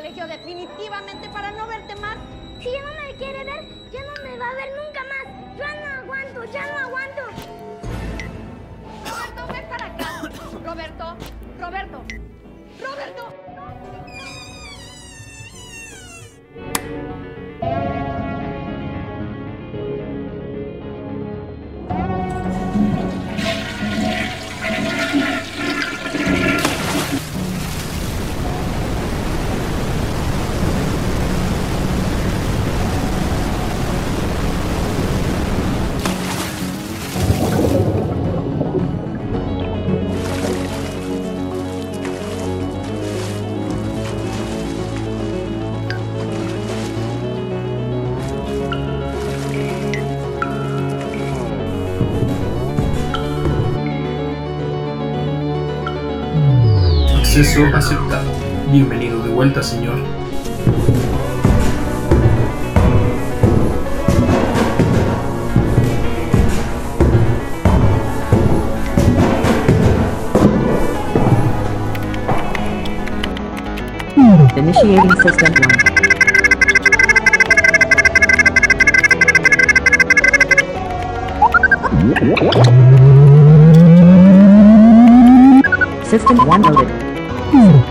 colegio definitivamente para no verte más. Si ya no me quiere ver, ya no me va a ver nunca más. Ya no aguanto, ya no aguanto. Roberto, ven para acá. Roberto, Roberto, Roberto. Acceso aceptado. Bienvenido de vuelta, señor. Initiating System 1. System 1 loaded. Mm.